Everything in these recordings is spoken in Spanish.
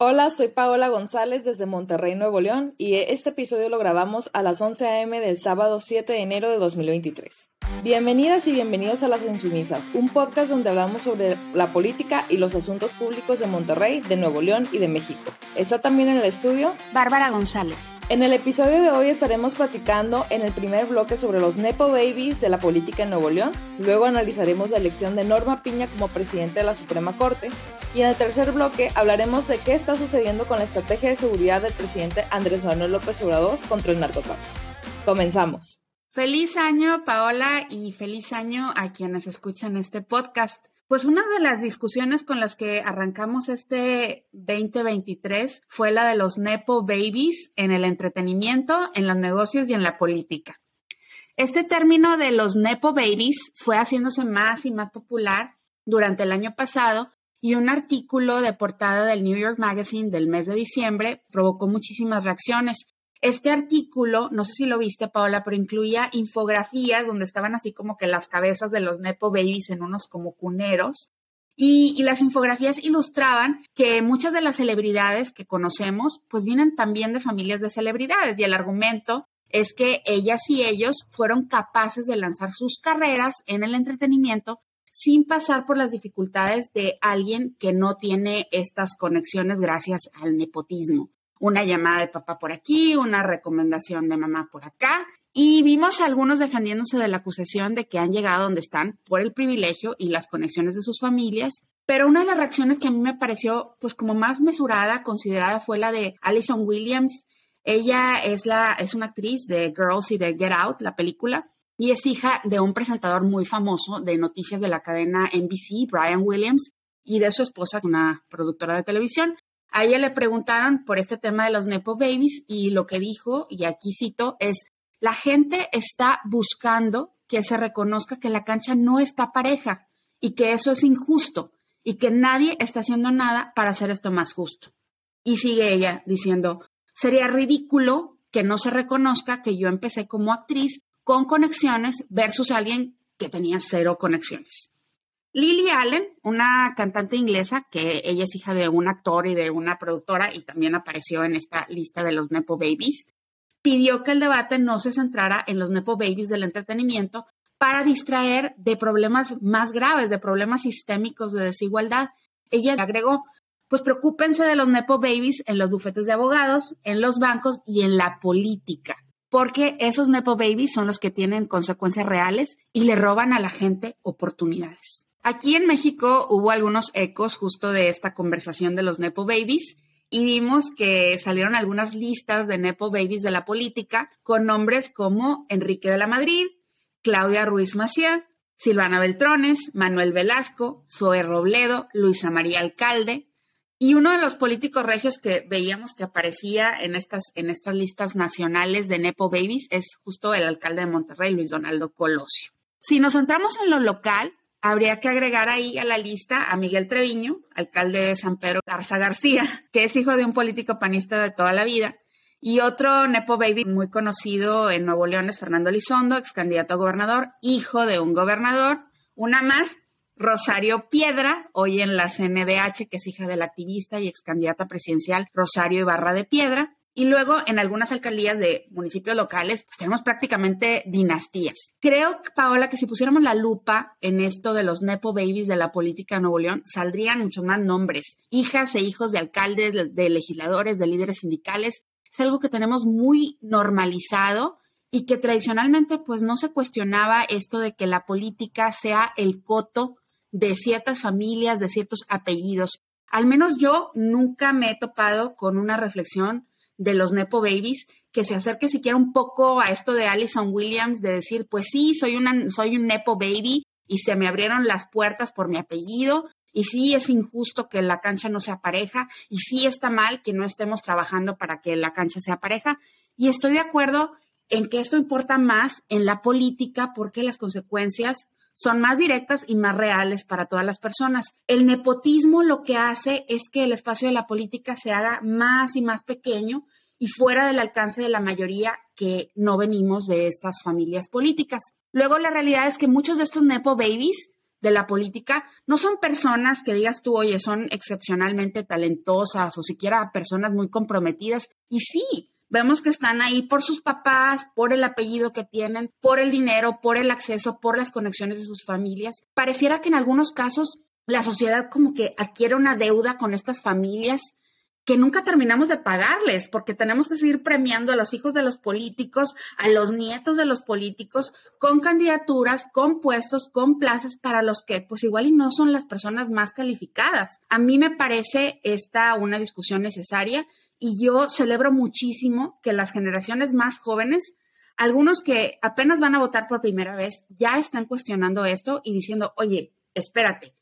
Hola, soy Paola González desde Monterrey, Nuevo León, y este episodio lo grabamos a las 11 a.m. del sábado 7 de enero de 2023. Bienvenidas y bienvenidos a Las Insumisas, un podcast donde hablamos sobre la política y los asuntos públicos de Monterrey, de Nuevo León y de México. Está también en el estudio Bárbara González. En el episodio de hoy estaremos platicando en el primer bloque sobre los Nepo Babies de la política en Nuevo León, luego analizaremos la elección de Norma Piña como presidente de la Suprema Corte, y en el tercer bloque hablaremos de qué está sucediendo con la estrategia de seguridad del presidente Andrés Manuel López Obrador contra el narcotráfico. Comenzamos. Feliz año, Paola, y feliz año a quienes escuchan este podcast. Pues una de las discusiones con las que arrancamos este 2023 fue la de los Nepo Babies en el entretenimiento, en los negocios y en la política. Este término de los Nepo Babies fue haciéndose más y más popular durante el año pasado y un artículo de portada del New York Magazine del mes de diciembre provocó muchísimas reacciones. Este artículo, no sé si lo viste, Paola, pero incluía infografías donde estaban así como que las cabezas de los Nepo Babies en unos como cuneros. Y, y, las infografías ilustraban que muchas de las celebridades que conocemos, pues vienen también de familias de celebridades. Y el argumento es que ellas y ellos fueron capaces de lanzar sus carreras en el entretenimiento sin pasar por las dificultades de alguien que no tiene estas conexiones gracias al nepotismo. Una llamada de papá por aquí, una recomendación de mamá por acá. Y vimos a algunos defendiéndose de la acusación de que han llegado donde están por el privilegio y las conexiones de sus familias. Pero una de las reacciones que a mí me pareció pues como más mesurada, considerada, fue la de Alison Williams. Ella es, la, es una actriz de Girls y de Get Out, la película, y es hija de un presentador muy famoso de noticias de la cadena NBC, Brian Williams, y de su esposa, una productora de televisión. A ella le preguntaron por este tema de los Nepo Babies y lo que dijo, y aquí cito, es, la gente está buscando que se reconozca que la cancha no está pareja y que eso es injusto y que nadie está haciendo nada para hacer esto más justo. Y sigue ella diciendo, sería ridículo que no se reconozca que yo empecé como actriz con conexiones versus alguien que tenía cero conexiones. Lily Allen, una cantante inglesa que ella es hija de un actor y de una productora y también apareció en esta lista de los Nepo Babies, pidió que el debate no se centrara en los Nepo Babies del entretenimiento para distraer de problemas más graves, de problemas sistémicos de desigualdad. Ella agregó, pues preocúpense de los Nepo Babies en los bufetes de abogados, en los bancos y en la política porque esos Nepo Babies son los que tienen consecuencias reales y le roban a la gente oportunidades. Aquí en México hubo algunos ecos justo de esta conversación de los Nepo Babies y vimos que salieron algunas listas de Nepo Babies de la política con nombres como Enrique de la Madrid, Claudia Ruiz Maciá, Silvana Beltrones, Manuel Velasco, Zoe Robledo, Luisa María Alcalde, y uno de los políticos regios que veíamos que aparecía en estas, en estas listas nacionales de Nepo Babies es justo el alcalde de Monterrey, Luis Donaldo Colosio. Si nos centramos en lo local, habría que agregar ahí a la lista a Miguel Treviño, alcalde de San Pedro Garza García, que es hijo de un político panista de toda la vida. Y otro Nepo Baby muy conocido en Nuevo León es Fernando Elizondo, ex candidato a gobernador, hijo de un gobernador. Una más, Rosario Piedra, hoy en la CNDH, que es hija del activista y ex candidata presidencial Rosario Ibarra de Piedra. Y luego en algunas alcaldías de municipios locales, pues tenemos prácticamente dinastías. Creo, Paola, que si pusiéramos la lupa en esto de los Nepo Babies de la política de Nuevo León, saldrían muchos más nombres. Hijas e hijos de alcaldes, de legisladores, de líderes sindicales. Es algo que tenemos muy normalizado y que tradicionalmente pues no se cuestionaba esto de que la política sea el coto de ciertas familias, de ciertos apellidos. Al menos yo nunca me he topado con una reflexión de los Nepo Babies que se acerque siquiera un poco a esto de Alison Williams, de decir, pues sí, soy, una, soy un Nepo Baby y se me abrieron las puertas por mi apellido, y sí es injusto que la cancha no sea pareja, y sí está mal que no estemos trabajando para que la cancha sea pareja, y estoy de acuerdo en que esto importa más en la política porque las consecuencias son más directas y más reales para todas las personas. El nepotismo lo que hace es que el espacio de la política se haga más y más pequeño y fuera del alcance de la mayoría que no venimos de estas familias políticas. Luego la realidad es que muchos de estos nepo babies de la política no son personas que digas tú, oye, son excepcionalmente talentosas o siquiera personas muy comprometidas. Y sí, vemos que están ahí por sus papás, por el apellido que tienen, por el dinero, por el acceso, por las conexiones de sus familias. Pareciera que en algunos casos la sociedad como que adquiere una deuda con estas familias que nunca terminamos de pagarles, porque tenemos que seguir premiando a los hijos de los políticos, a los nietos de los políticos, con candidaturas, con puestos, con plazas para los que pues igual y no son las personas más calificadas. A mí me parece esta una discusión necesaria y yo celebro muchísimo que las generaciones más jóvenes, algunos que apenas van a votar por primera vez, ya están cuestionando esto y diciendo, oye, espérate,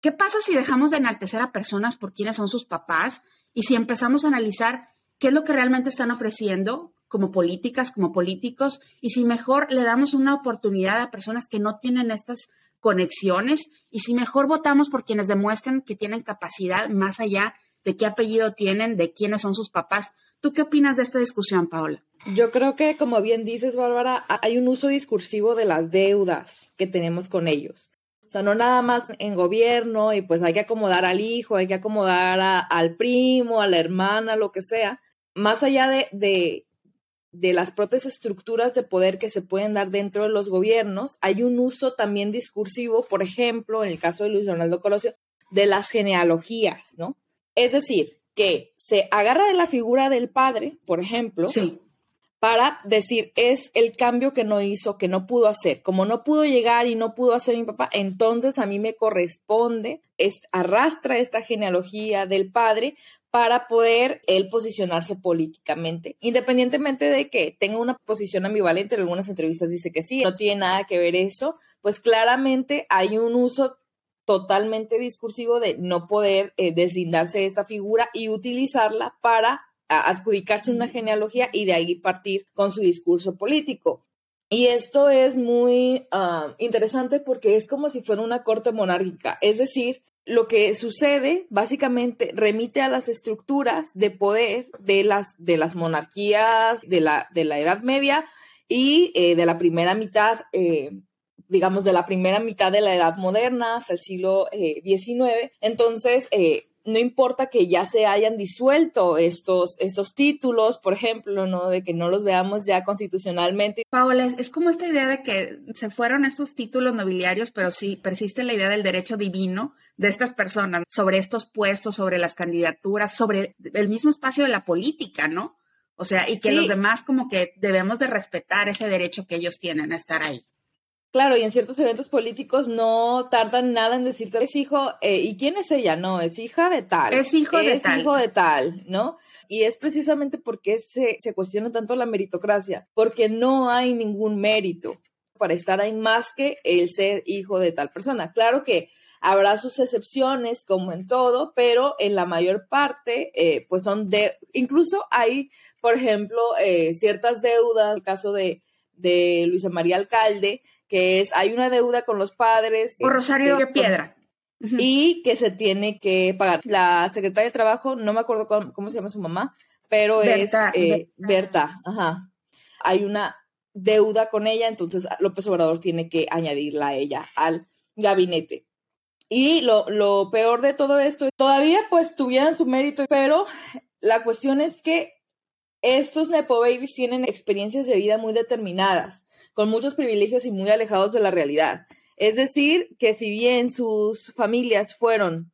¿qué pasa si dejamos de enaltecer a personas por quienes son sus papás? Y si empezamos a analizar qué es lo que realmente están ofreciendo como políticas, como políticos, y si mejor le damos una oportunidad a personas que no tienen estas conexiones, y si mejor votamos por quienes demuestren que tienen capacidad más allá de qué apellido tienen, de quiénes son sus papás. ¿Tú qué opinas de esta discusión, Paola? Yo creo que, como bien dices, Bárbara, hay un uso discursivo de las deudas que tenemos con ellos sea, no nada más en gobierno y pues hay que acomodar al hijo, hay que acomodar al primo, a la hermana, lo que sea. Más allá de, de, de las propias estructuras de poder que se pueden dar dentro de los gobiernos, hay un uso también discursivo, por ejemplo, en el caso de Luis Ronaldo Colosio, de las genealogías, ¿no? Es decir, que se agarra de la figura del padre, por ejemplo, sí para decir, es el cambio que no hizo, que no pudo hacer. Como no pudo llegar y no pudo hacer mi papá, entonces a mí me corresponde, es, arrastra esta genealogía del padre para poder él posicionarse políticamente, independientemente de que tenga una posición ambivalente, en algunas entrevistas dice que sí, no tiene nada que ver eso, pues claramente hay un uso totalmente discursivo de no poder eh, deslindarse de esta figura y utilizarla para adjudicarse una genealogía y de ahí partir con su discurso político. Y esto es muy ah, interesante porque es como si fuera una corte monárquica, es decir, lo que sucede básicamente remite a las estructuras de poder de las, de las monarquías de la, de la Edad Media y eh, de la primera mitad, eh, digamos, de la primera mitad de la Edad Moderna hasta el siglo XIX. Eh, Entonces, no importa que ya se hayan disuelto estos, estos títulos, por ejemplo, ¿no? De que no los veamos ya constitucionalmente. Paola, es como esta idea de que se fueron estos títulos nobiliarios, pero sí persiste la idea del derecho divino de estas personas sobre estos puestos, sobre las candidaturas, sobre el mismo espacio de la política, ¿no? O sea, y que los demás como que debemos de respetar ese derecho que ellos tienen a estar ahí. Claro, y en ciertos eventos políticos no tardan nada en decirte, es hijo, eh, ¿y quién es ella? No, es hija de tal. Es hijo de tal. Es hijo de tal, ¿no? Y es precisamente porque se, se cuestiona tanto la meritocracia, porque no hay ningún mérito para estar ahí más que el ser hijo de tal persona. Claro que habrá sus excepciones, como en todo, pero en la mayor parte, eh, pues son de, incluso hay, por ejemplo, eh, ciertas deudas, el caso de, de Luisa María Alcalde, que es, hay una deuda con los padres. Por Rosario de Piedra. Y que se tiene que pagar. La secretaria de Trabajo, no me acuerdo cómo, se llama su mamá, pero es eh, Berta. Ajá. Hay una deuda con ella, entonces López Obrador tiene que añadirla a ella al gabinete. Y lo, lo peor de todo esto, todavía pues tuvieran su mérito, pero la cuestión es que estos Nepo Babies tienen experiencias de vida muy determinadas con muchos privilegios y muy alejados de la realidad. Es decir, que si bien sus familias fueron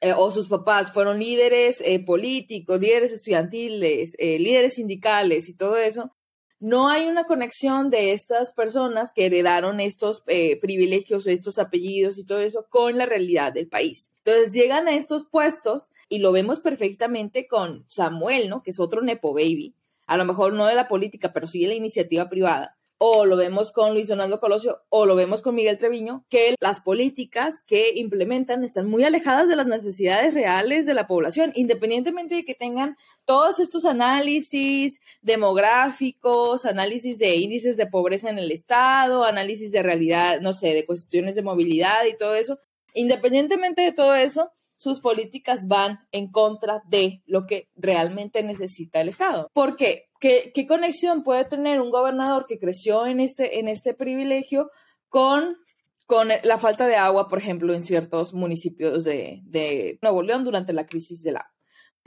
eh, o sus papás fueron líderes eh, políticos, líderes estudiantiles, eh, líderes sindicales y todo eso, no hay una conexión de estas personas que heredaron estos privilegios estos apellidos y todo eso con la realidad del país. Entonces llegan a estos puestos y lo vemos perfectamente con Samuel, ¿no? Que es otro Nepo Baby, a lo mejor no de la política, pero sí de la iniciativa privada, o lo vemos con Luis Donaldo Colosio, o lo vemos con Miguel Treviño, que las políticas que implementan están muy alejadas de las necesidades reales de la población, independientemente de que tengan todos estos análisis demográficos, análisis de índices de pobreza en el Estado, análisis de realidad, no sé, de cuestiones de movilidad y todo eso. Independientemente de todo eso, sus políticas van en contra de lo que realmente necesita el Estado. ¿Por qué? ¿Qué, conexión puede tener un gobernador que creció en este, en este privilegio con con la falta de agua, por ejemplo, en ciertos municipios de, de Nuevo León durante la crisis del agua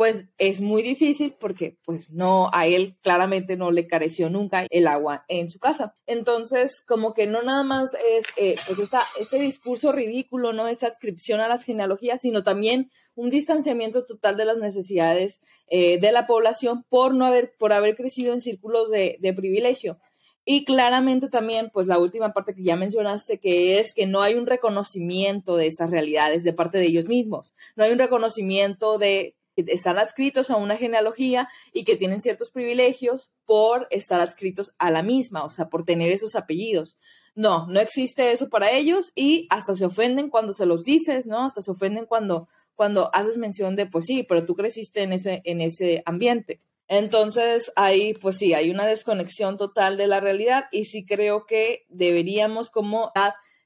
pues es muy difícil porque pues no, a él claramente no le careció nunca el agua en su casa. Entonces, como que no nada más es eh, pues este discurso ridículo, ¿no? Esta adscripción a las genealogías, sino también un distanciamiento total de las necesidades eh, de la población por no haber, por haber crecido en círculos de, de privilegio. Y claramente también, pues la última parte que ya mencionaste, que es que no hay un reconocimiento de estas realidades de parte de ellos mismos. No hay un reconocimiento de están adscritos a una genealogía y que tienen ciertos privilegios por estar adscritos a la misma, o sea, por tener esos apellidos. No, no existe eso para ellos y hasta se ofenden cuando se los dices, ¿no? Hasta se ofenden cuando, cuando haces mención de, pues sí, pero tú creciste en ese, en ese ambiente. Entonces, ahí, pues sí, hay una desconexión total de la realidad y sí creo que deberíamos como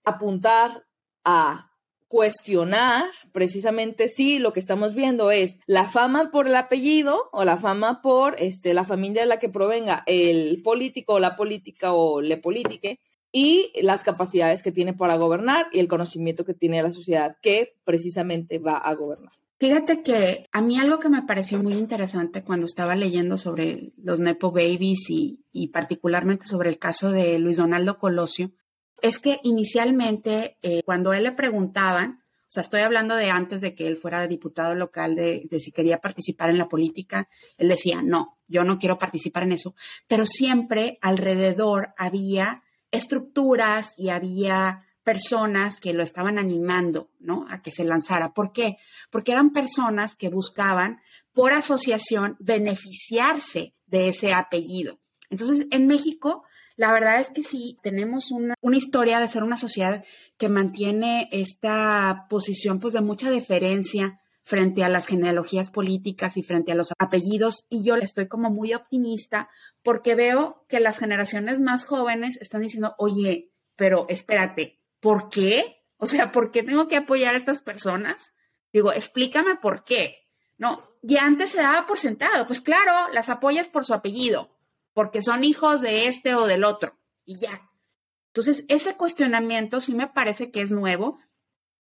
apuntar a cuestionar precisamente si lo que estamos viendo es la fama por el apellido o la fama por este, la familia de la que provenga el político o la política o le politique y las capacidades que tiene para gobernar y el conocimiento que tiene la sociedad que precisamente va a gobernar. Fíjate que a mí algo que me pareció muy interesante cuando estaba leyendo sobre los Nepo Babies y, y particularmente sobre el caso de Luis Donaldo Colosio es que inicialmente, eh, cuando él le preguntaban, o sea, estoy hablando de antes de que él fuera diputado local, de, de, si quería participar en la política, él decía, no, yo no quiero participar en eso, pero siempre alrededor había estructuras y había personas que lo estaban animando, ¿no? A que se lanzara. ¿Por qué? Porque eran personas que buscaban, por asociación, beneficiarse de ese apellido. Entonces, en México, la verdad es que sí, tenemos una, historia de ser una sociedad que mantiene esta posición pues de mucha deferencia frente a las genealogías políticas y frente a los apellidos y yo estoy como muy optimista porque veo que las generaciones más jóvenes están diciendo, oye, pero espérate, ¿por qué? O sea, ¿por qué tengo que apoyar a estas personas? Digo, explícame por qué. No, y antes se daba por sentado, pues claro, las apoyas por su apellido porque son hijos de este o del otro, y ya. Entonces, ese cuestionamiento sí me parece que es nuevo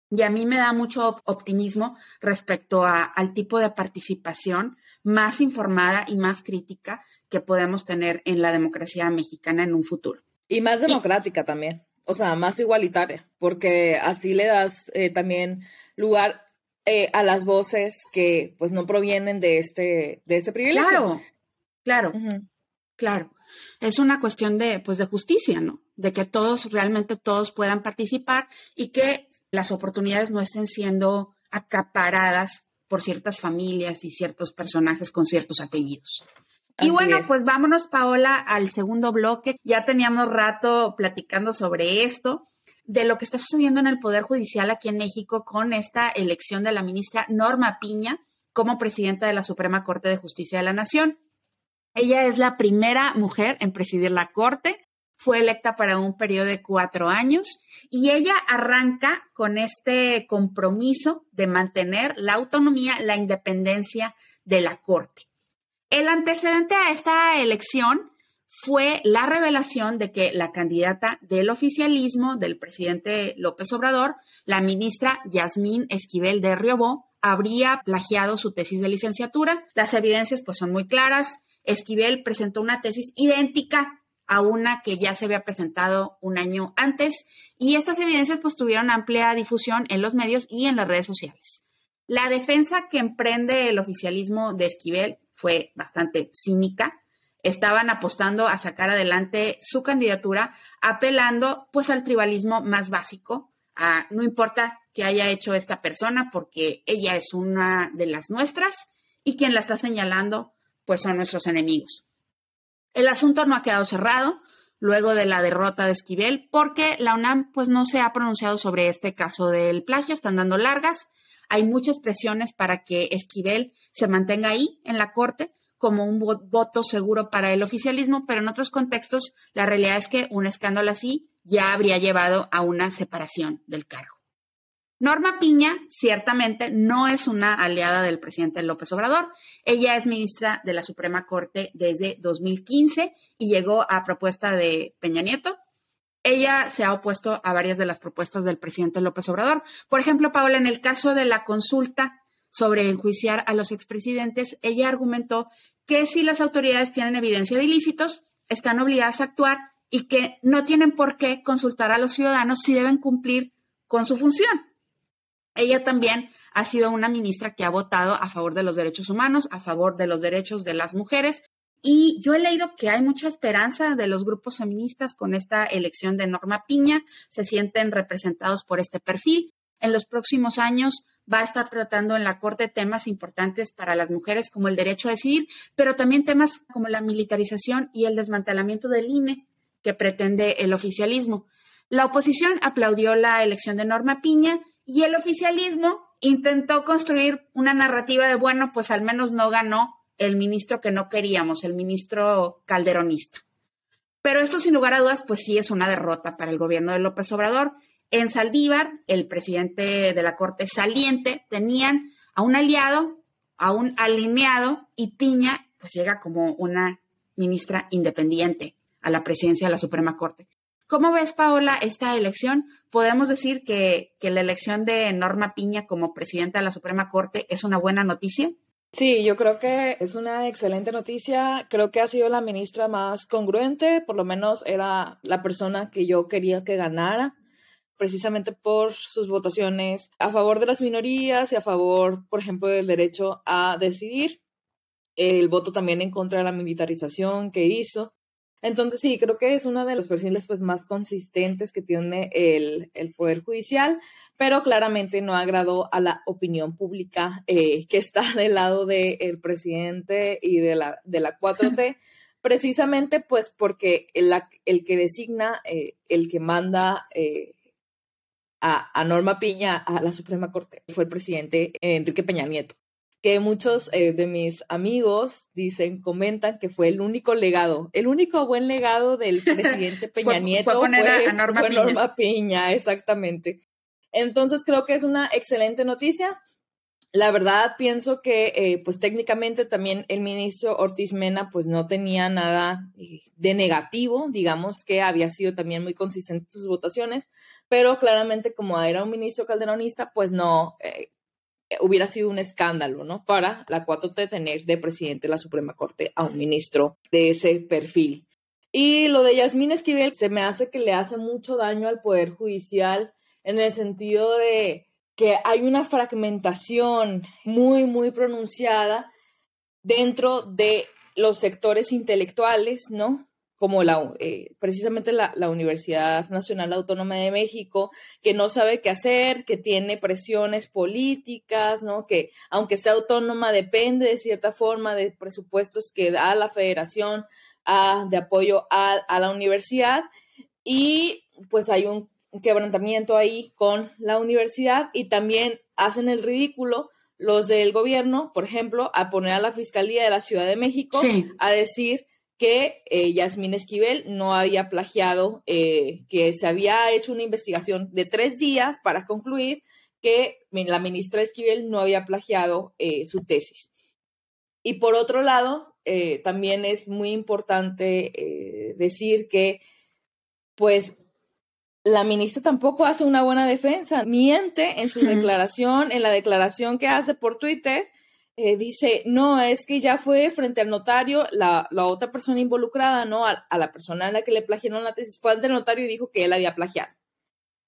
y a mí me da mucho optimismo respecto al tipo de participación más informada y más crítica que podemos tener en la democracia mexicana en un futuro. Y más democrática también, o sea, más igualitaria, porque así le das eh, también lugar eh, a las voces que pues no provienen de este, de este privilegio. Claro, claro. Claro, es una cuestión de, pues, de justicia, ¿no? De que todos, realmente todos puedan participar y que las oportunidades no estén siendo acaparadas por ciertas familias y ciertos personajes con ciertos apellidos. y bueno, pues vámonos, Paola, al segundo bloque. Ya teníamos rato platicando sobre esto, de lo que está sucediendo en el Poder Judicial aquí en México con esta elección de la ministra Norma Piña como presidenta de la Suprema Corte de Justicia de la Nación. Ella es la primera mujer en presidir la Corte, fue electa para un periodo de cuatro años y ella arranca con este compromiso de mantener la autonomía, la independencia de la Corte. El antecedente a esta elección fue la revelación de que la candidata del oficialismo del presidente López Obrador, la ministra Yasmín Esquivel de Riobó, habría plagiado su tesis de licenciatura. Las evidencias pues son muy claras. Esquivel presentó una tesis idéntica a una que ya se había presentado un año antes y estas evidencias pues tuvieron amplia difusión en los medios y en las redes sociales. La defensa que emprende el oficialismo de Esquivel fue bastante cínica. Estaban apostando a sacar adelante su candidatura apelando pues al tribalismo más básico. A, no importa qué haya hecho esta persona porque ella es una de las nuestras y quien la está señalando pues son nuestros enemigos. El asunto no ha quedado cerrado luego de la derrota de Esquivel porque la UNAM pues no se ha pronunciado sobre este caso del plagio, están dando largas. Hay muchas presiones para que Esquivel se mantenga ahí en la Corte como un voto seguro para el oficialismo, pero en otros contextos la realidad es que un escándalo así ya habría llevado a una separación del cargo. Norma Piña ciertamente no es una aliada del presidente López Obrador. Ella es ministra de la Suprema Corte desde 2015 y llegó a propuesta de Peña Nieto. ella se ha opuesto a varias de las propuestas del presidente López Obrador. Por ejemplo, Paola, en el caso de la consulta sobre enjuiciar a los expresidentes, ella argumentó que si las autoridades tienen evidencia de ilícitos, están obligadas a actuar y que no tienen por qué consultar a los ciudadanos si deben cumplir con su función. Ella también ha sido una ministra que ha votado a favor de los derechos humanos, a favor de los derechos de las mujeres, y yo he leído que hay mucha esperanza de los grupos feministas con esta elección de Norma Piña, se sienten representados por este perfil. En los próximos años va a estar tratando en la Corte temas importantes para las mujeres como el derecho a decidir, pero también temas como la militarización y el desmantelamiento del INE que pretende el oficialismo. La oposición aplaudió la elección de Norma Piña y el oficialismo intentó construir una narrativa de, bueno, pues al menos no ganó el ministro que no queríamos, el ministro calderonista. Pero esto sin lugar a dudas, pues sí es una derrota para el gobierno de López Obrador. En Saldívar, el presidente de la Corte saliente, tenían a un aliado, a un alineado, y Piña pues llega como una ministra independiente a la presidencia de la Suprema Corte. ¿Cómo ves, Paola, esta elección? ¿Podemos decir que, que la elección de Norma Piña como presidenta de la Suprema Corte es una buena noticia? Sí, yo creo que es una excelente noticia. Creo que ha sido la ministra más congruente, por lo menos era la persona que yo quería que ganara, precisamente por sus votaciones a favor de las minorías y a favor, por ejemplo, del derecho a decidir. El voto también en contra de la militarización que hizo. Entonces sí, creo que es uno de los perfiles pues, más consistentes que tiene el, Poder Judicial, pero claramente no agradó a la opinión pública eh, que está del lado del presidente y de la, de la 4T, precisamente pues porque el, el que designa, eh, el que manda eh, a, a Norma Piña a la Suprema Corte fue el presidente Enrique Peña Nieto que muchos eh, de mis amigos dicen, comentan que fue el único legado, el único buen legado del presidente Peña Nieto fue, Norma, Piña. exactamente. Entonces creo que es una excelente noticia. La verdad pienso que eh, pues técnicamente también el ministro Ortiz Mena pues no tenía nada eh, de negativo, digamos que había sido también muy consistente en sus votaciones, pero claramente como era un ministro calderonista pues no, hubiera sido un escándalo, ¿no? Para la 4T tener de presidente de la Suprema Corte a un ministro de ese perfil. Y lo de Yasmín Esquivel se me hace que le hace mucho daño al Poder Judicial en el sentido de que hay una fragmentación muy, muy pronunciada dentro de los sectores intelectuales, ¿no? Como la, eh, precisamente la, Universidad Nacional Autónoma de México, que no sabe qué hacer, que tiene presiones políticas, ¿no? Que aunque sea autónoma, depende de cierta forma de presupuestos que da la federación de apoyo a, a la universidad. Y pues hay un quebrantamiento ahí con la universidad y también hacen el ridículo los del gobierno, por ejemplo, a poner a la Fiscalía de la Ciudad de México a decir que eh, Yasmín Esquivel no había plagiado, eh, que se había hecho una investigación de tres días para concluir que la ministra Esquivel no había plagiado eh, su tesis. Y por otro lado, también es muy importante decir que, pues, la ministra tampoco hace una buena defensa, miente en su declaración, en la declaración que hace por Twitter, eh, dice, no, es que ya fue frente al notario la, otra persona involucrada, ¿no? A, la persona a la que le plagiaron la tesis, fue ante el notario y dijo que él había plagiado,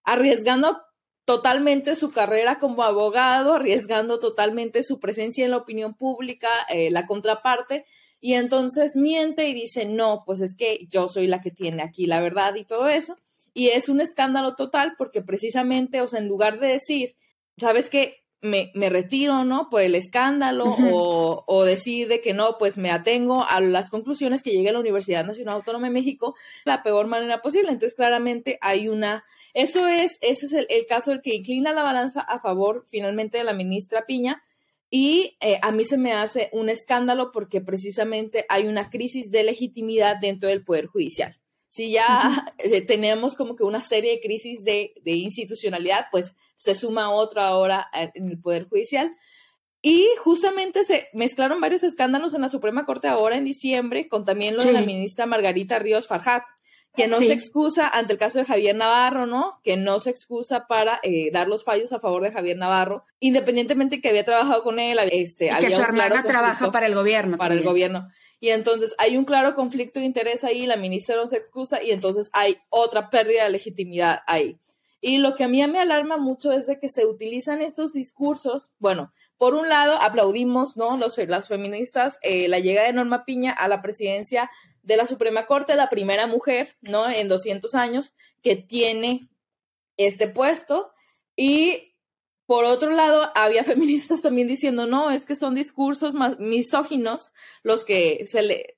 arriesgando totalmente su carrera como abogado, arriesgando totalmente su presencia en la opinión pública, eh, la contraparte, y entonces miente y dice, no, pues es que yo soy la que tiene aquí la verdad y todo eso. Y es un escándalo total porque precisamente, o sea, en lugar de decir, sabes que me, me, retiro, ¿no? Por el escándalo o, o, decir de que no, pues me atengo a las conclusiones que llegue a la Universidad Nacional Autónoma de México la peor manera posible. Entonces, claramente hay una, eso es, ese es el, caso el que inclina la balanza a favor finalmente de la ministra Piña. Y eh, a mí se me hace un escándalo porque precisamente hay una crisis de legitimidad dentro del Poder Judicial si ya eh, tenemos como que una serie de crisis de, institucionalidad, pues se suma otra ahora en el Poder Judicial. Y justamente se mezclaron varios escándalos en la Suprema Corte ahora en diciembre, con también lo de la ministra Margarita Ríos Farhat, que no se excusa ante el caso de Javier Navarro, ¿no? Que no se excusa para eh, dar los fallos a favor de Javier Navarro, independientemente que había trabajado con él, este, y había que su hermana trabaja para el gobierno. Para el gobierno. Y entonces hay un claro conflicto de interés ahí, la ministra no se excusa y entonces hay otra pérdida de legitimidad ahí. Y lo que a mí me alarma mucho es de que se utilizan estos discursos. Bueno, por un lado, aplaudimos, ¿no? Los, las feministas, eh, la llegada de Norma Piña a la presidencia de la Suprema Corte, la primera mujer, ¿no? En 200 años que tiene este puesto. Y por otro lado, había feministas también diciendo, no, es que son discursos más misóginos los que se, le,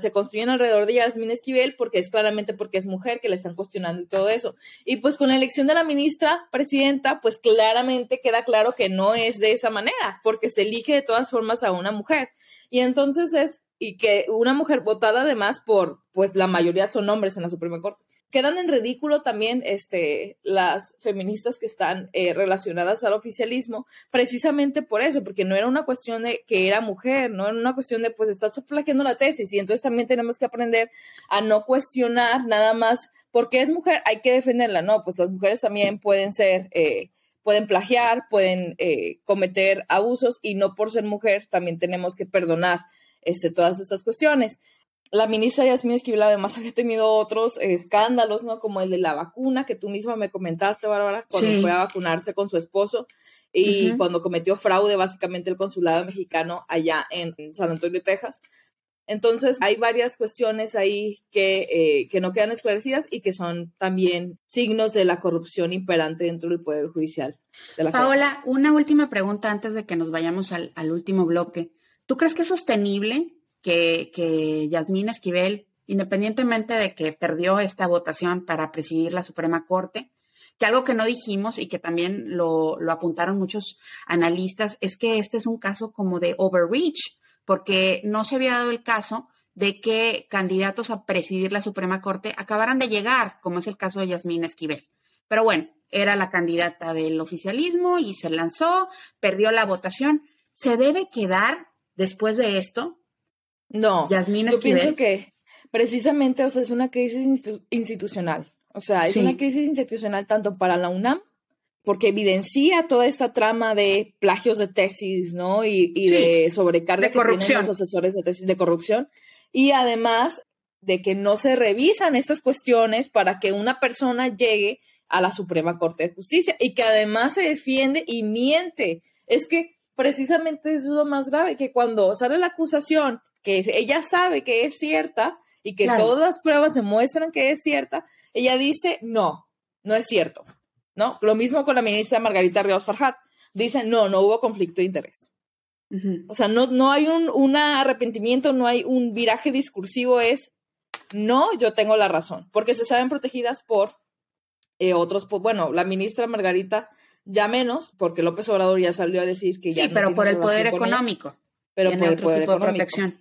se construyen alrededor de Yasmín Esquivel, porque es claramente porque es mujer que le están cuestionando y todo eso. Y pues con la elección de la ministra presidenta, pues claramente queda claro que no es de esa manera, porque se elige de todas formas a una mujer. Y entonces es, y que una mujer votada además por, pues la mayoría son hombres en la Suprema Corte quedan en ridículo también este, las feministas que están eh, relacionadas al oficialismo, precisamente por eso, porque no era una cuestión de que era mujer, no era una cuestión de, pues, estás plagiando la tesis, y entonces también tenemos que aprender a no cuestionar nada más porque es mujer, hay que defenderla, no, pues las mujeres también pueden ser... Eh, pueden plagiar, pueden eh, cometer abusos y no por ser mujer también tenemos que perdonar este, todas estas cuestiones la ministra Yasmín Esquivel además había tenido otros escándalos, ¿no? Como el de la vacuna que tú misma me comentaste, Bárbara, cuando fue a vacunarse con su esposo y cuando cometió fraude básicamente el consulado mexicano allá en, San Antonio, Texas. Entonces, hay varias cuestiones ahí que, eh, que no quedan esclarecidas y que son también signos de la corrupción imperante dentro del Poder Judicial. De la Paola, una última pregunta antes de que nos vayamos al, al último bloque. ¿Tú crees que es sostenible que, que Yasmín Esquivel, independientemente de que perdió esta votación para presidir la Suprema Corte, que algo que no dijimos y que también lo, lo apuntaron muchos analistas, es que este es un caso como de overreach, porque no se había dado el caso de que candidatos a presidir la Suprema Corte acabaran de llegar, como es el caso de Yasmín Esquivel. Pero bueno, era la candidata del oficialismo y se lanzó, perdió la votación. ¿Se debe quedar después de esto? No, yo pienso que precisamente, o sea, es una crisis institucional. O sea, es una crisis institucional tanto para la UNAM, porque evidencia toda esta trama de plagios de tesis, ¿no? Y, de sobrecarga de que tienen los asesores de tesis de corrupción. Y además de que no se revisan estas cuestiones para que una persona llegue a la Suprema Corte de Justicia y que además se defiende y miente. Es que precisamente es lo más grave, que cuando sale la acusación que ella sabe que es cierta y que todas las pruebas demuestran que es cierta, ella dice, no, no es cierto, ¿no? Lo mismo con la ministra Margarita Ríos Farhat, dice, no, no hubo conflicto de interés. O sea, no, no hay un, un arrepentimiento, no hay un viraje discursivo, es, no, yo tengo la razón, porque se saben protegidas por eh, otros, bueno, la ministra Margarita ya menos, porque López Obrador ya salió a decir que ya... Sí, pero por el poder económico. pero por el poder tipo protección.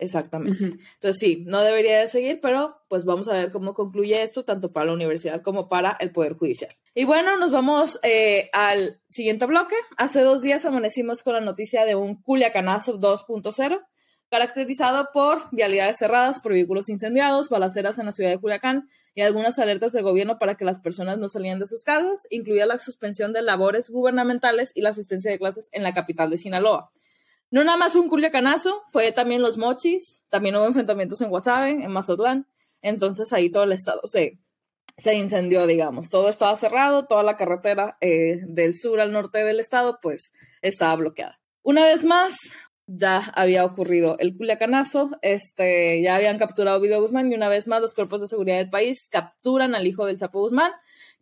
Exactamente. Entonces sí, no debería de seguir, pero pues vamos a ver cómo concluye esto, tanto para la universidad como para el Poder Judicial. Y bueno, nos vamos eh, al siguiente bloque. Hace dos días amanecimos con la noticia de un Culiacanazo 2.0, caracterizado por vialidades cerradas, por vehículos incendiados, balaceras en la ciudad de Culiacán y algunas alertas del gobierno para que las personas no salieran de sus casas, incluida la suspensión de labores gubernamentales y la asistencia de clases en la capital de Sinaloa. No nada más un culiacanazo, fue también los mochis, también hubo enfrentamientos en Guasave, en Mazatlán, entonces ahí todo el estado se, se incendió, digamos, todo estaba cerrado, toda la carretera eh, del sur al norte del estado pues estaba bloqueada. Una vez más, ya había ocurrido el culiacanazo, este, ya habían capturado a Video Guzmán y una vez más los cuerpos de seguridad del país capturan al hijo del Chapo Guzmán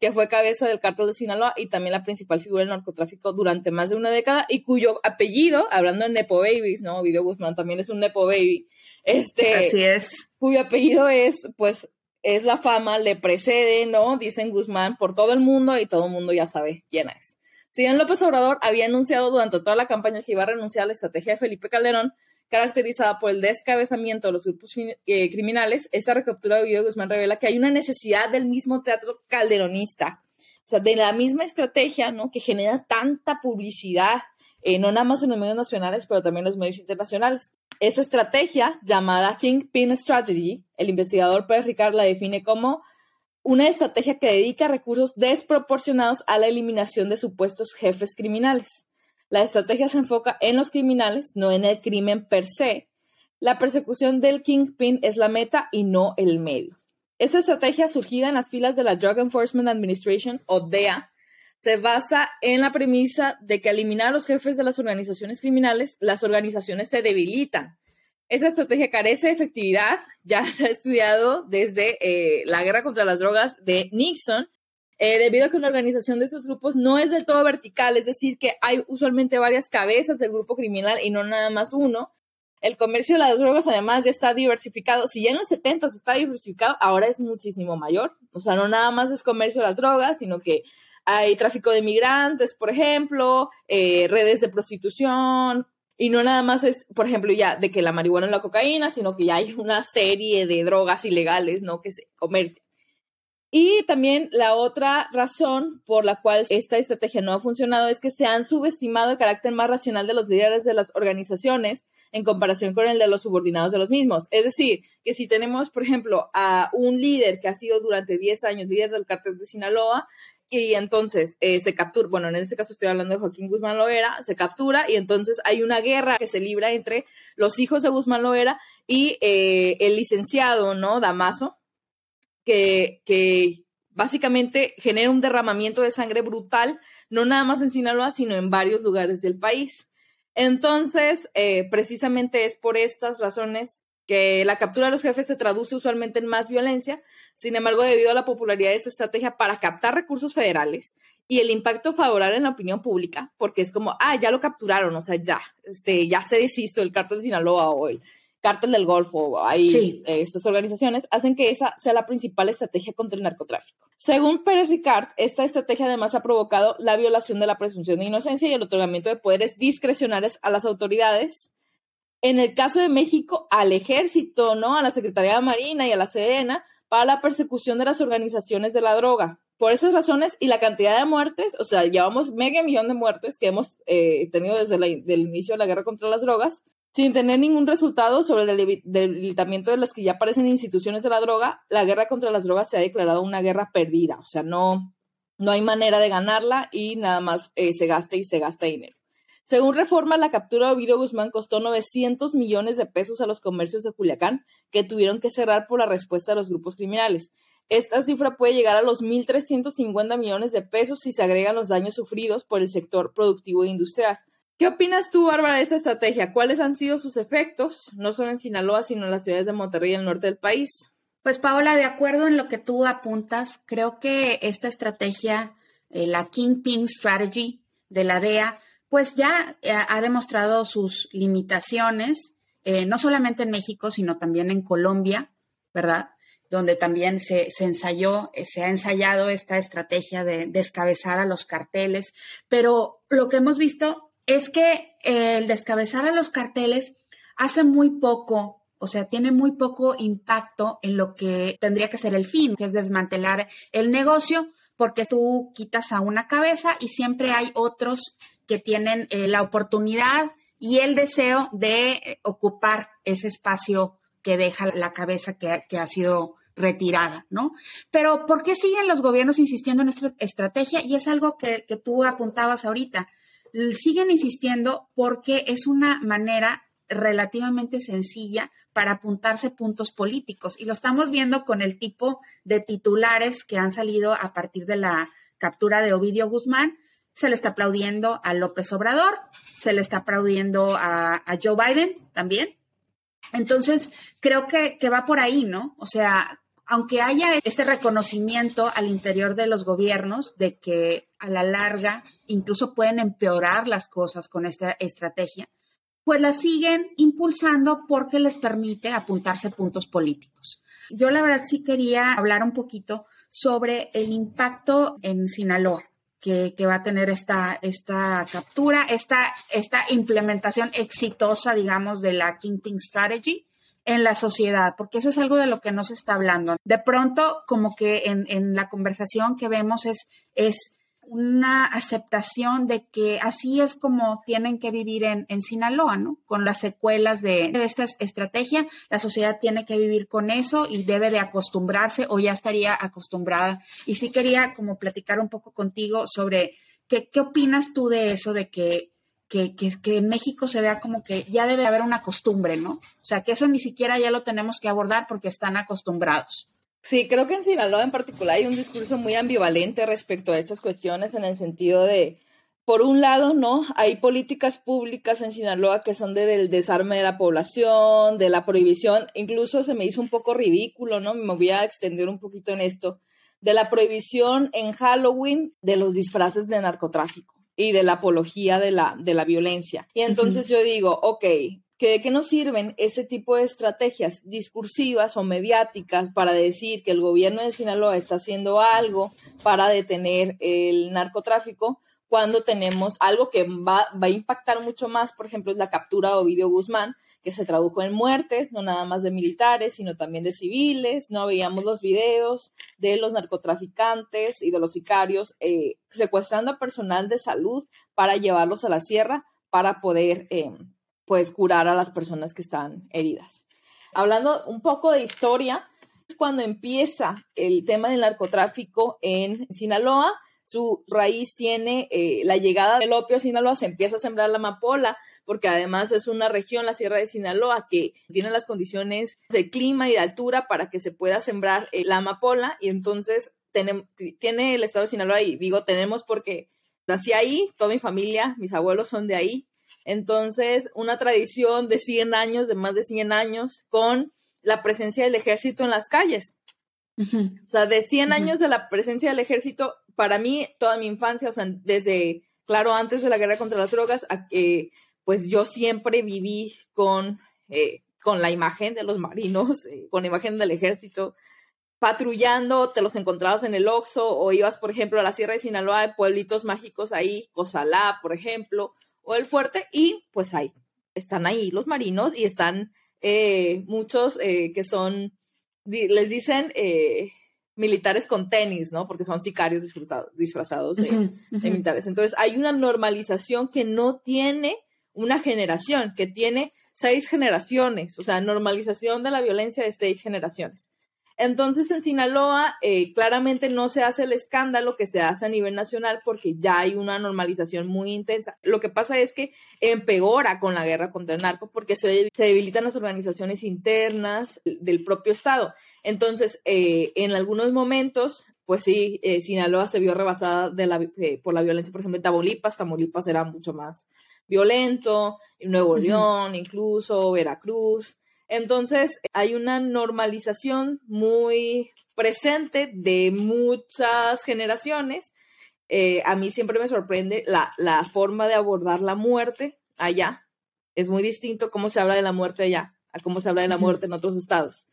que fue cabeza del cártel de Sinaloa y también la principal figura del narcotráfico durante más de una década y cuyo apellido, hablando de Nepo Babies, ¿no? Video Guzmán también es un Nepo Baby. Este, Así es. Cuyo apellido es, pues, es la fama, le precede, ¿no? Dicen Guzmán por todo el mundo y todo el mundo ya sabe quién es. Si bien López Obrador había anunciado durante toda la campaña que iba a renunciar a la estrategia de Felipe Calderón, caracterizada por el descabezamiento de los grupos eh, criminales, esta recaptura de Guido Guzmán revela que hay una necesidad del mismo teatro calderonista, o sea, de la misma estrategia, ¿no? Que genera tanta publicidad, eh, no nada más en los medios nacionales, pero también en los medios internacionales. Esa estrategia, llamada Kingpin Strategy, el investigador Pérez Ricard la define como una estrategia que dedica recursos desproporcionados a la eliminación de supuestos jefes criminales. La estrategia se enfoca en los criminales, no en el crimen per se. La persecución del Kingpin es la meta y no el medio. Esa estrategia surgida en las filas de la Drug Enforcement Administration, o DEA, se basa en la premisa de que eliminar a los jefes de las organizaciones criminales, las organizaciones se debilitan. Esa estrategia carece de efectividad, ya se ha estudiado desde eh, la guerra contra las drogas de Nixon, eh, debido a que la organización de esos grupos no es del todo vertical, es decir, que hay usualmente varias cabezas del grupo criminal y no nada más uno. El comercio de las drogas además ya está diversificado. Si ya en los 70 está diversificado, ahora es muchísimo mayor. O sea, no nada más es comercio de las drogas, sino que hay tráfico de migrantes, por ejemplo, eh, redes de prostitución, y no nada más es, por ejemplo, ya de que la marihuana es la cocaína, sino que ya hay una serie de drogas ilegales, ¿no? Que se comercian. Y también la otra razón por la cual esta estrategia no ha funcionado es que se han subestimado el carácter más racional de los líderes de las organizaciones en comparación con el de los subordinados de los mismos. Es decir, que si tenemos, por ejemplo, a un líder que ha sido durante 10 años líder del cártel de Sinaloa, y entonces eh, se captura, bueno, en este caso estoy hablando de Joaquín Guzmán Loera, se captura y entonces hay una guerra que se libra entre los hijos de Guzmán Loera y eh, el licenciado, ¿no? Damaso, que, que básicamente genera un derramamiento de sangre brutal, no nada más en Sinaloa, sino en varios lugares del país. Entonces, eh, precisamente es por estas razones que la captura de los jefes se traduce usualmente en más violencia. Sin embargo, debido a la popularidad de esta estrategia para captar recursos federales y el impacto favorable en la opinión pública, porque es como, ah, ya lo capturaron, o sea, ya, este, ya se desisto el cártel de Sinaloa o el cártel del Golfo, eh, estas organizaciones, hacen que esa sea la principal estrategia contra el narcotráfico. Según Pérez Ricard, esta estrategia además ha provocado la violación de la presunción de inocencia y el otorgamiento de poderes discrecionales a las autoridades, en el caso de México, al ejército, ¿no? A la Secretaría de Marina y a la Sedena para la persecución de las organizaciones de la droga. Por esas razones y la cantidad de muertes, o sea, llevamos medio millón de muertes que hemos eh, tenido desde el inicio de la guerra contra las drogas, sin tener ningún resultado sobre el debilitamiento de las que ya aparecen instituciones de la droga, la guerra contra las drogas se ha declarado una guerra perdida, o sea, no, no hay manera de ganarla y nada más eh, se gasta y se gasta dinero. Según Reforma, la captura de Ovidio Guzmán costó 900 millones de pesos a los comercios de Culiacán, que tuvieron que cerrar por la respuesta de los grupos criminales. Esta cifra puede llegar a los 1.350 millones de pesos si se agregan los daños sufridos por el sector productivo e industrial. ¿Qué opinas tú, Bárbara, de esta estrategia? ¿Cuáles han sido sus efectos, no solo en Sinaloa, sino en las ciudades de Monterrey y el norte del país? Pues, Paola, de acuerdo en lo que tú apuntas, creo que esta estrategia, eh, la Kingpin Strategy de la DEA, pues ya eh, ha demostrado sus limitaciones, eh, no solamente en México, sino también en Colombia, ¿verdad? Donde también se, ensayó, eh, se ha ensayado esta estrategia de descabezar a los carteles, pero lo que hemos visto es que el descabezar a los carteles hace muy poco, o sea, tiene muy poco impacto en lo que tendría que ser el fin, que es desmantelar el negocio, porque tú quitas a una cabeza y siempre hay otros que tienen eh, la oportunidad y el deseo de eh, ocupar ese espacio que deja la cabeza que, ha sido retirada, ¿no? Pero ¿por qué siguen los gobiernos insistiendo en esta estrategia? Y es algo que, que tú apuntabas ahorita. Siguen insistiendo porque es una manera relativamente sencilla para apuntarse puntos políticos. Y lo estamos viendo con el tipo de titulares que han salido a partir de la captura de Ovidio Guzmán, se le está aplaudiendo a López Obrador, se le está aplaudiendo a, Joe Biden también. Entonces, creo que, que va por ahí, ¿no? O sea, aunque haya este reconocimiento al interior de los gobiernos de que a la larga incluso pueden empeorar las cosas con esta estrategia, pues la siguen impulsando porque les permite apuntarse puntos políticos. Yo la verdad sí quería hablar un poquito sobre el impacto en Sinaloa que, va a tener esta, esta captura, esta, esta implementación exitosa, digamos, de la Kingpin Strategy en la sociedad, porque eso es algo de lo que no se está hablando. De pronto, como que en, en la conversación que vemos es, es una aceptación de que así es como tienen que vivir en, en Sinaloa, ¿no? Con las secuelas de, esta estrategia, la sociedad tiene que vivir con eso y debe de acostumbrarse o ya estaría acostumbrada. Y sí quería como platicar un poco contigo sobre qué, qué opinas tú de eso, de que que, que, que, en México se vea como que ya debe haber una costumbre, ¿no? O sea, que eso ni siquiera ya lo tenemos que abordar porque están acostumbrados. Sí, creo que en Sinaloa en particular hay un discurso muy ambivalente respecto a estas cuestiones en el sentido de, por un lado, ¿no? Hay políticas públicas en Sinaloa que son de, del desarme de la población, de la prohibición, incluso se me hizo un poco ridículo, ¿no? Me voy a extender un poquito en esto, de la prohibición en Halloween de los disfraces de narcotráfico y de la apología de la, de la violencia. Y entonces uh -huh. yo digo, ok, que de qué nos sirven este tipo de estrategias discursivas o mediáticas para decir que el gobierno de Sinaloa está haciendo algo para detener el narcotráfico cuando tenemos algo que va, va a impactar mucho más, por ejemplo, es la captura de Ovidio Guzmán, que se tradujo en muertes, no nada más de militares, sino también de civiles, no veíamos los videos de los narcotraficantes y de los sicarios eh, secuestrando a personal de salud para llevarlos a la sierra para poder eh, pues curar a las personas que están heridas. Hablando un poco de historia, es cuando empieza el tema del narcotráfico en Sinaloa. Su raíz tiene eh, la llegada del opio a Sinaloa, se empieza a sembrar la amapola, porque además es una región, la Sierra de Sinaloa, que tiene las condiciones de clima y de altura para que se pueda sembrar eh, la amapola, y entonces tiene, el estado de Sinaloa, y digo tenemos porque nací ahí, toda mi familia, mis abuelos son de ahí, entonces, una tradición de 100 años, de más de 100 años, con la presencia del ejército en las calles. Uh -huh. O sea, de 100 uh -huh. años de la presencia del ejército, para mí, toda mi infancia, o sea, desde, claro, antes de la guerra contra las drogas, a que, pues yo siempre viví con, eh, con la imagen de los marinos, eh, con la imagen del ejército, patrullando, te los encontrabas en el Oxxo, o ibas, por ejemplo, a la Sierra de Sinaloa, de pueblitos mágicos ahí, Cosalá, por ejemplo, o el fuerte y pues ahí están ahí los marinos y están eh, muchos eh, que son, les dicen eh, militares con tenis, ¿no? Porque son sicarios disfrazados, disfrazados de, uh -huh, uh -huh. de, militares. Entonces hay una normalización que no tiene una generación, que tiene seis generaciones, o sea, normalización de la violencia de seis generaciones. Entonces, en Sinaloa, eh, claramente no se hace el escándalo que se hace a nivel nacional porque ya hay una normalización muy intensa. Lo que pasa es que empeora con la guerra contra el narco porque se, se debilitan las organizaciones internas del propio Estado. Entonces, eh, en algunos momentos, pues sí, eh, Sinaloa se vio rebasada de la, eh, por la violencia, por ejemplo, en Tamaulipas. Tamaulipas era mucho más violento, Nuevo uh -huh. León, incluso Veracruz. Entonces, hay una normalización muy presente de muchas generaciones. Eh, a mí siempre me sorprende la, la, forma de abordar la muerte allá. Es muy distinto cómo se habla de la muerte allá a cómo se habla de la muerte en otros estados.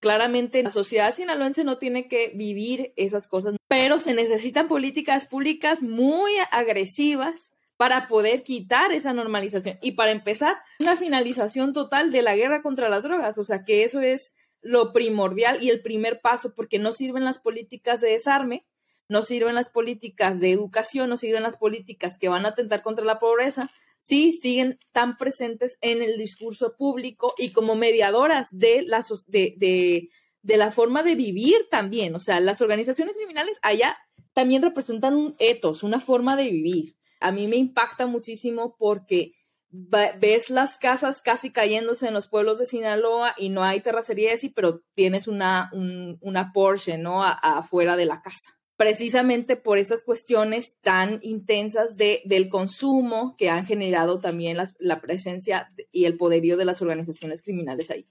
Claramente, la sociedad sinaloense no tiene que vivir esas cosas, pero se necesitan políticas públicas muy agresivas para poder quitar esa normalización y para empezar una finalización total de la guerra contra las drogas. O sea que eso es lo primordial y el primer paso porque no sirven las políticas de desarme, no sirven las políticas de educación, no sirven las políticas que van a atentar contra la pobreza, sí siguen tan presentes en el discurso público y como mediadoras de la, de, de, de la forma de vivir también. O sea, las organizaciones criminales allá también representan un etos, una forma de vivir a mí me impacta muchísimo porque ves las casas casi cayéndose en los pueblos de Sinaloa y no hay terracería así, pero tienes una, un, una Porsche, ¿no? Afuera de la casa. Precisamente por esas cuestiones tan intensas de, del consumo que han generado también la presencia y el poderío de las organizaciones criminales ahí.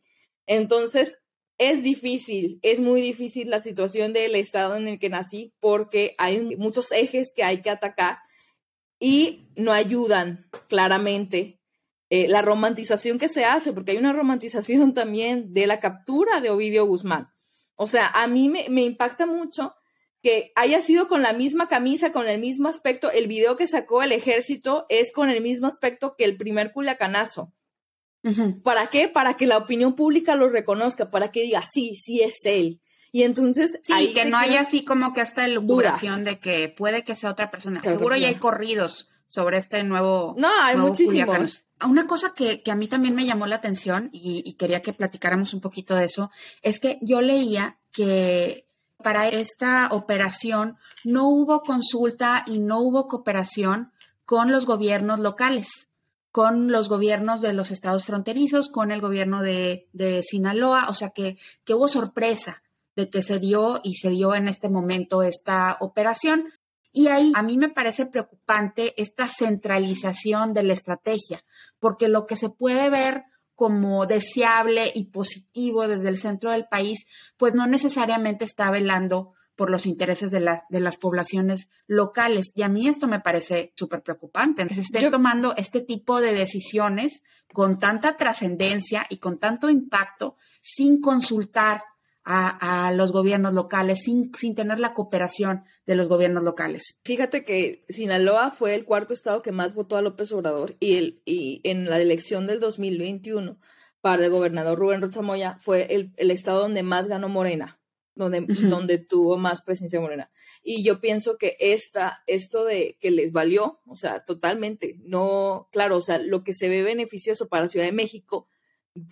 Entonces, es difícil, es muy difícil la situación del estado en el que nací porque hay muchos ejes que hay que atacar y no ayudan claramente eh, la romantización que se hace, porque hay una romantización también de la captura de Ovidio Guzmán. O sea, a mí me, me, impacta mucho que haya sido con la misma camisa, con el mismo aspecto. El video que sacó el ejército es con el mismo aspecto que el primer culiacanazo. Uh -huh. ¿Para qué? Para que la opinión pública lo reconozca, para que diga, sí, sí es él. Y entonces... Sí, que no haya así como que hasta elucubración de que puede que sea otra persona. Seguro ya hay corridos sobre este nuevo... No, hay muchísimos. Una cosa que, a mí también me llamó la atención y quería que platicáramos un poquito de eso, es que yo leía que para esta operación no hubo consulta y no hubo cooperación con los gobiernos locales, con los gobiernos de los estados fronterizos, con el gobierno de, Sinaloa, o sea que, que hubo sorpresa de que se dio y se dio en este momento esta operación. Y ahí a mí me parece preocupante esta centralización de la estrategia, porque lo que se puede ver como deseable y positivo desde el centro del país, pues no necesariamente está velando por los intereses de, de las poblaciones locales. Y a mí esto me parece súper preocupante, que se esté tomando este tipo de decisiones con tanta trascendencia y con tanto impacto sin consultar a, los gobiernos locales, sin, sin, tener la cooperación de los gobiernos locales. Fíjate que Sinaloa fue el cuarto estado que más votó a López Obrador y, el, y en la elección del 2021 para el gobernador Rubén Rochamoya fue el, el estado donde más ganó Morena donde, donde tuvo más presencia morena. Y yo pienso que esta, esto de que les valió, o sea, totalmente, no, claro, o sea, lo que se ve beneficioso para Ciudad de México,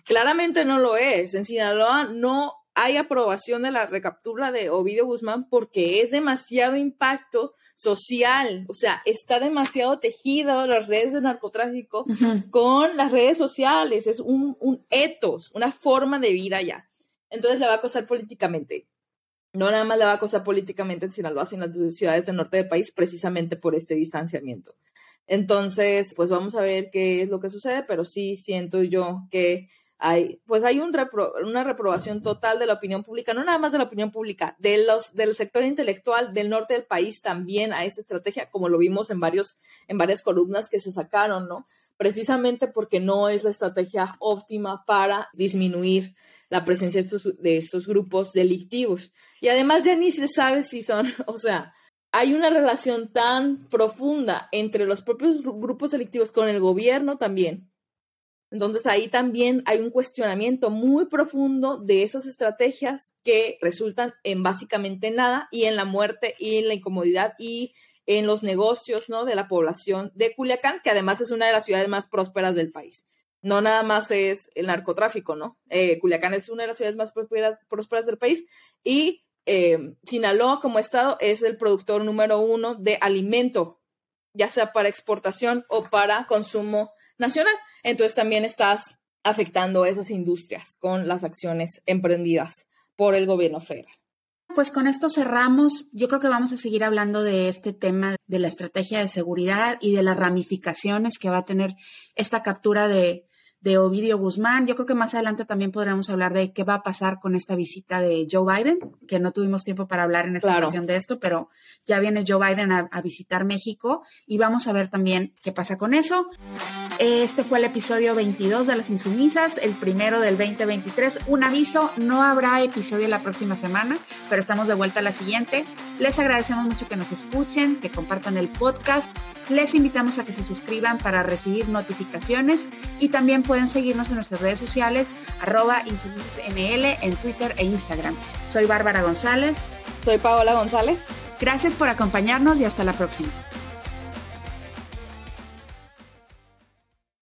claramente no lo es. En Sinaloa no hay aprobación de la recaptura de Ovidio Guzmán porque es demasiado impacto social, o sea, está demasiado tejido las redes de narcotráfico con las redes sociales, es un, un etos, una forma de vida ya. Entonces le va a costar políticamente no nada más le va a costar políticamente en Sinaloa, sino en las ciudades del norte del país, precisamente por este distanciamiento. Entonces, pues vamos a ver qué es lo que sucede, pero sí siento yo que hay, pues hay un una reprobación total de la opinión pública, no nada más de la opinión pública, de los, del sector intelectual del norte del país también a esta estrategia, como lo vimos en, varios, en varias columnas que se sacaron, ¿no? Precisamente porque no es la estrategia óptima para disminuir la presencia de estos grupos delictivos. Y además ya ni se sabe si son, o sea, hay una relación tan profunda entre los propios grupos delictivos con el gobierno también. Entonces ahí también hay un cuestionamiento muy profundo de esas estrategias que resultan en básicamente nada y en la muerte y en la incomodidad y en los negocios ¿no? de la población de Culiacán, que además es una de las ciudades más prósperas del país no nada más es el narcotráfico, ¿no? Eh, Culiacán es una de las ciudades más prósperas, del país y eh, Sinaloa como estado es el productor número uno de alimento, ya sea para exportación o para consumo nacional. Entonces también estás afectando esas industrias con las acciones emprendidas por el gobierno federal. Pues con esto cerramos. Yo creo que vamos a seguir hablando de este tema de la estrategia de seguridad y de las ramificaciones que va a tener esta captura de, de Ovidio Guzmán. Yo creo que más adelante también podremos hablar de qué va a pasar con esta visita de Joe Biden, que no tuvimos tiempo para hablar en esta ocasión de esto, pero ya viene Joe Biden a, visitar México y vamos a ver también qué pasa con eso. Este fue el episodio 22 de Las Insumisas, el primero del 2023. Un aviso, no habrá episodio la próxima semana, pero estamos de vuelta a la siguiente. Les agradecemos mucho que nos escuchen, que compartan el podcast. Les invitamos a que se suscriban para recibir notificaciones y también pueden seguirnos en nuestras redes sociales, arroba en Twitter e Instagram. Soy Bárbara González. Soy Paola González. Gracias por acompañarnos y hasta la próxima.